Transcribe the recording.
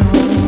you.